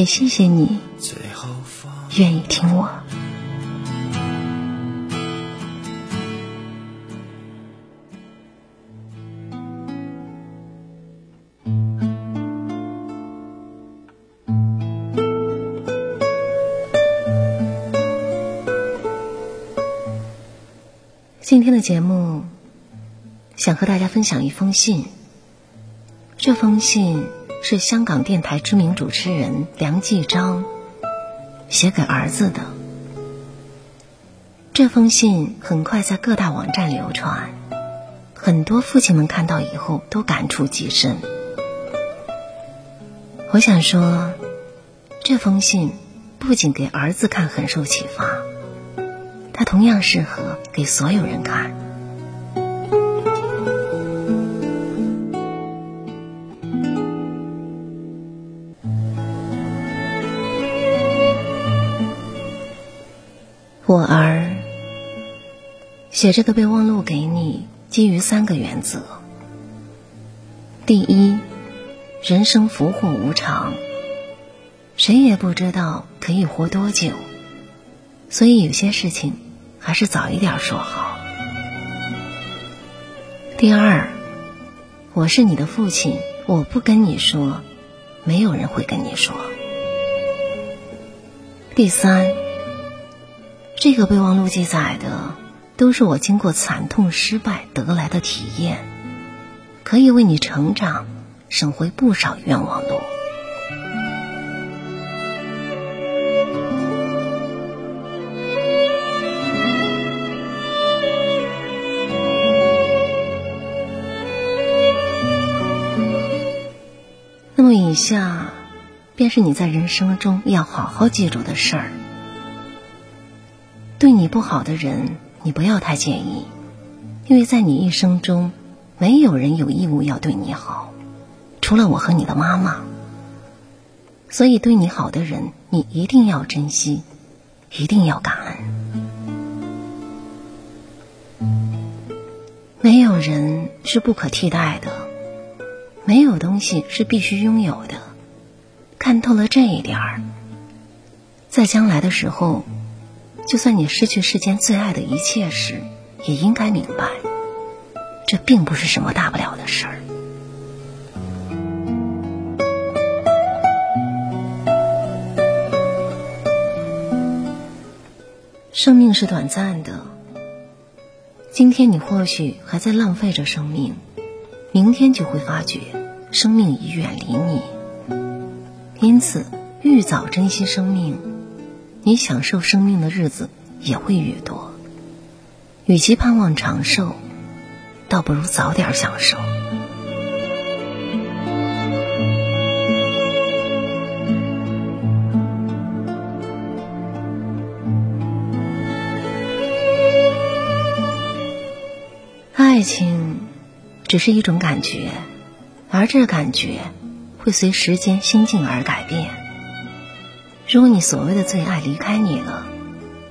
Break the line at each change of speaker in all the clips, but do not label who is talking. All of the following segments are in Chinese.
也谢谢你愿意听我。今天的节目，想和大家分享一封信。这封信。是香港电台知名主持人梁继章写给儿子的。这封信很快在各大网站流传，很多父亲们看到以后都感触极深。我想说，这封信不仅给儿子看很受启发，它同样适合给所有人看。我儿，写这个备忘录给你，基于三个原则。第一，人生福祸无常，谁也不知道可以活多久，所以有些事情还是早一点说好。第二，我是你的父亲，我不跟你说，没有人会跟你说。第三。这个备忘录记载的都是我经过惨痛失败得来的体验，可以为你成长省回不少冤枉路。那么，以下便是你在人生中要好好记住的事儿。对你不好的人，你不要太介意，因为在你一生中，没有人有义务要对你好，除了我和你的妈妈。所以对你好的人，你一定要珍惜，一定要感恩。没有人是不可替代的，没有东西是必须拥有的。看透了这一点儿，在将来的时候。就算你失去世间最爱的一切时，也应该明白，这并不是什么大不了的事儿。生命是短暂的，今天你或许还在浪费着生命，明天就会发觉生命已远离你。因此，愈早珍惜生命。你享受生命的日子也会越多。与其盼望长寿，倒不如早点享受。爱情只是一种感觉，而这感觉会随时间心境而改变。如果你所谓的最爱离开你了，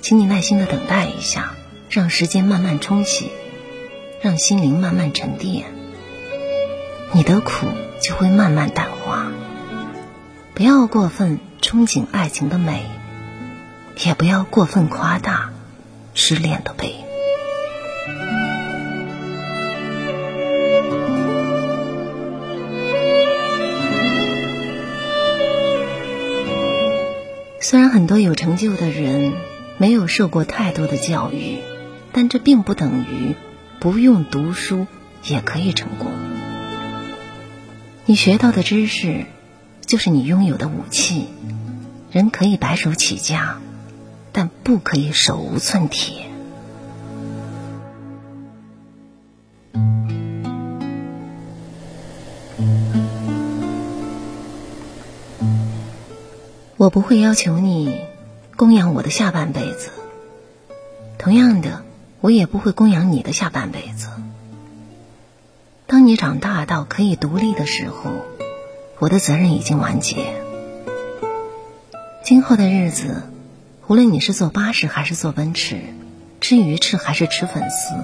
请你耐心的等待一下，让时间慢慢冲洗，让心灵慢慢沉淀，你的苦就会慢慢淡化。不要过分憧憬爱情的美，也不要过分夸大失恋的悲。虽然很多有成就的人没有受过太多的教育，但这并不等于不用读书也可以成功。你学到的知识就是你拥有的武器。人可以白手起家，但不可以手无寸铁。不会要求你供养我的下半辈子，同样的，我也不会供养你的下半辈子。当你长大到可以独立的时候，我的责任已经完结。今后的日子，无论你是坐巴士还是坐奔驰，吃鱼翅还是吃粉丝，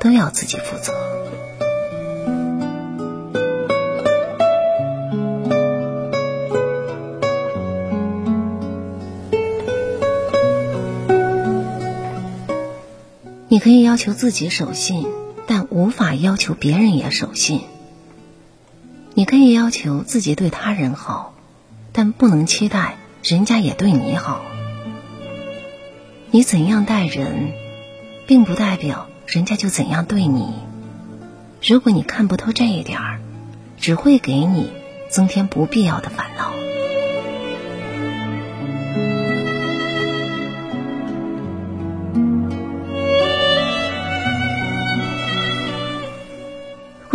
都要自己负责。你可以要求自己守信，但无法要求别人也守信。你可以要求自己对他人好，但不能期待人家也对你好。你怎样待人，并不代表人家就怎样对你。如果你看不透这一点儿，只会给你增添不必要的烦恼。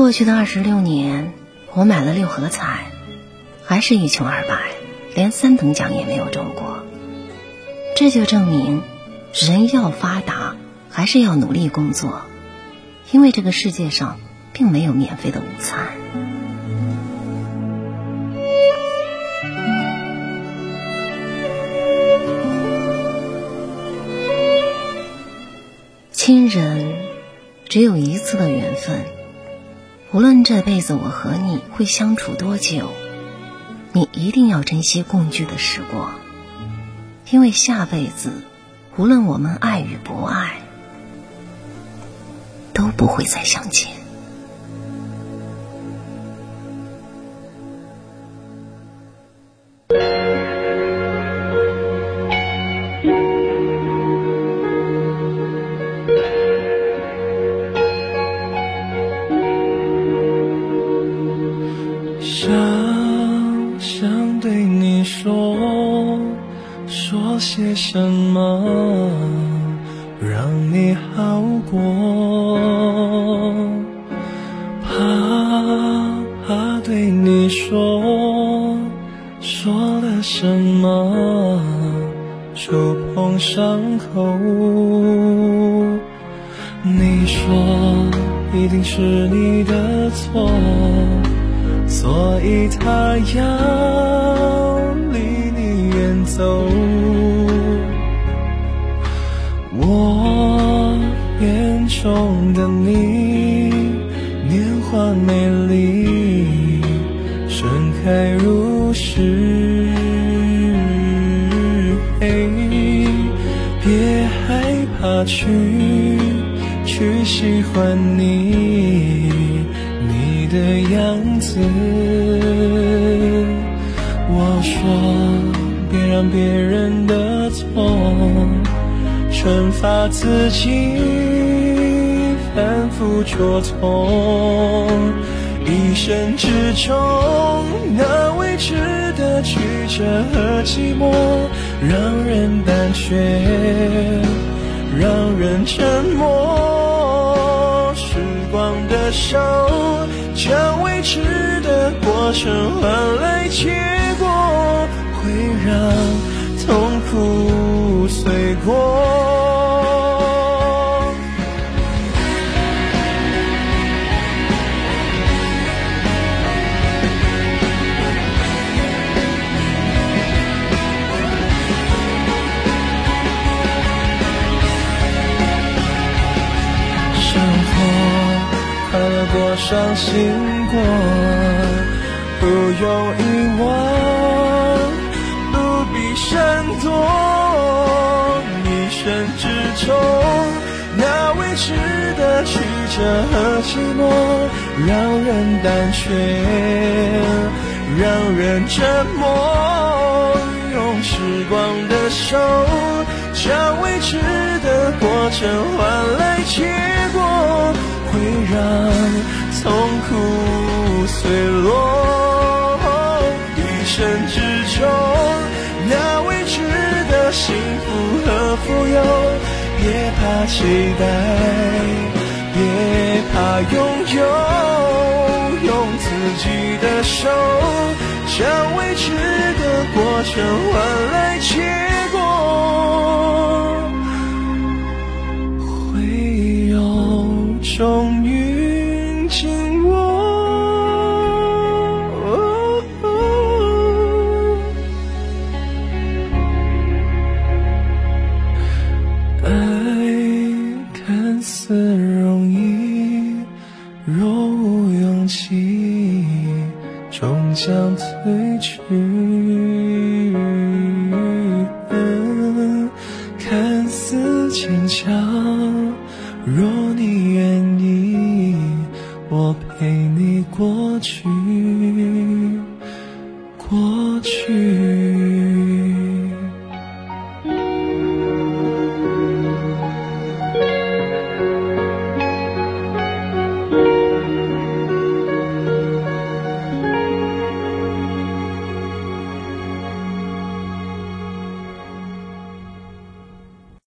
过去的二十六年，我买了六合彩，还是一穷二白，连三等奖也没有中过。这就证明，人要发达，还是要努力工作，因为这个世界上并没有免费的午餐。亲人，只有一次的缘分。无论这辈子我和你会相处多久，你一定要珍惜共聚的时光，因为下辈子，无论我们爱与不爱，都不会再相见。
想想对你说说些什么让你好过？怕怕对你说说了什么触碰伤口。你说一定是你的错，所以他要离你远走。我眼中的你，年华美丽，盛开如诗。别害怕去去喜欢你，样子。我说，别让别人的错。惩罚自己，反复戳痛，一生之中那未知的曲折和寂寞，让人胆怯，让人沉默。时光的手，将未知过程换来结果，会让痛苦随过。伤心过，不用遗忘，不必闪躲。一生之中，那未知的曲折和寂寞，让人胆怯，让人沉默。用时光的手，将未知的过程换来结果，会让。痛苦碎落，富有，别怕期待，别怕拥有，用自己的手将未知的过程。若无勇气终将褪去。看似坚强若你愿意我陪你过去。过去。